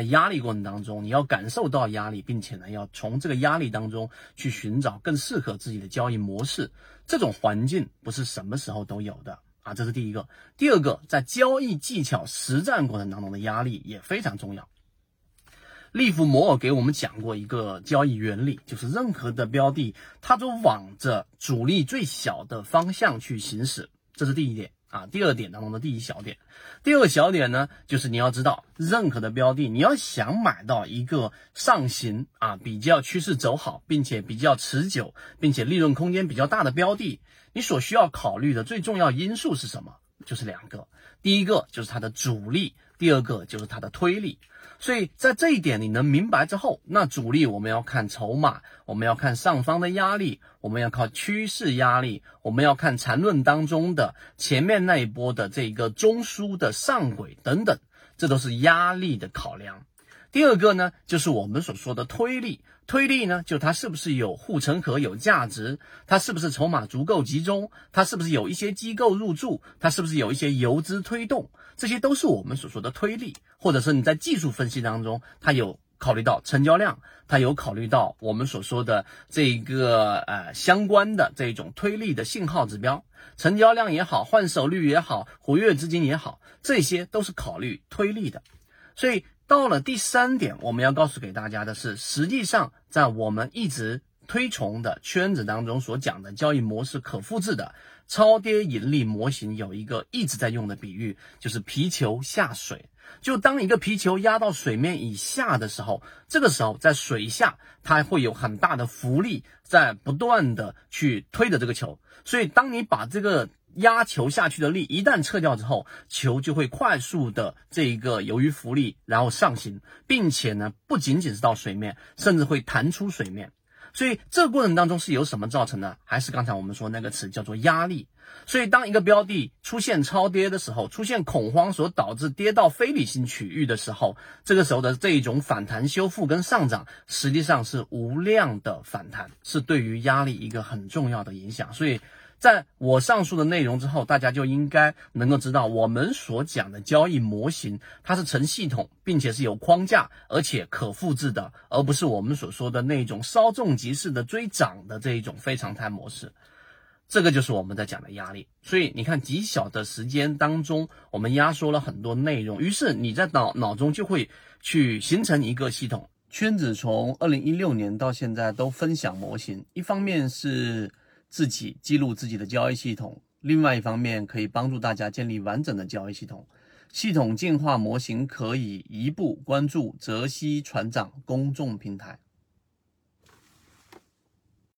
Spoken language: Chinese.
在压力过程当中，你要感受到压力，并且呢，要从这个压力当中去寻找更适合自己的交易模式。这种环境不是什么时候都有的啊，这是第一个。第二个，在交易技巧实战过程当中的压力也非常重要。利弗摩尔给我们讲过一个交易原理，就是任何的标的，它都往着阻力最小的方向去行驶，这是第一点啊。第二点当中的第一小点，第二个小点呢，就是你要知道，任何的标的，你要想买到一个上行啊，比较趋势走好，并且比较持久，并且利润空间比较大的标的，你所需要考虑的最重要因素是什么？就是两个，第一个就是它的阻力，第二个就是它的推力。所以在这一点你能明白之后，那主力我们要看筹码，我们要看上方的压力，我们要靠趋势压力，我们要看缠论当中的前面那一波的这个中枢的上轨等等，这都是压力的考量。第二个呢，就是我们所说的推力。推力呢，就它是不是有护城河、有价值？它是不是筹码足够集中？它是不是有一些机构入驻？它是不是有一些游资推动？这些都是我们所说的推力，或者是你在技术分析当中，它有考虑到成交量，它有考虑到我们所说的这个呃相关的这种推力的信号指标，成交量也好，换手率也好，活跃资金也好，这些都是考虑推力的，所以。到了第三点，我们要告诉给大家的是，实际上在我们一直推崇的圈子当中所讲的交易模式可复制的超跌盈利模型，有一个一直在用的比喻，就是皮球下水。就当一个皮球压到水面以下的时候，这个时候在水下它会有很大的浮力在不断的去推着这个球，所以当你把这个。压球下去的力一旦撤掉之后，球就会快速的这一个由于浮力然后上行，并且呢不仅仅是到水面，甚至会弹出水面。所以这个过程当中是由什么造成的？还是刚才我们说那个词叫做压力。所以当一个标的出现超跌的时候，出现恐慌所导致跌到非理性区域的时候，这个时候的这一种反弹修复跟上涨，实际上是无量的反弹，是对于压力一个很重要的影响。所以。在我上述的内容之后，大家就应该能够知道，我们所讲的交易模型，它是成系统，并且是有框架，而且可复制的，而不是我们所说的那种稍纵即逝的追涨的这一种非常态模式。这个就是我们在讲的压力。所以你看，极小的时间当中，我们压缩了很多内容，于是你在脑脑中就会去形成一个系统。圈子从二零一六年到现在都分享模型，一方面是。自己记录自己的交易系统，另外一方面可以帮助大家建立完整的交易系统。系统进化模型可以一步关注泽西船长公众平台。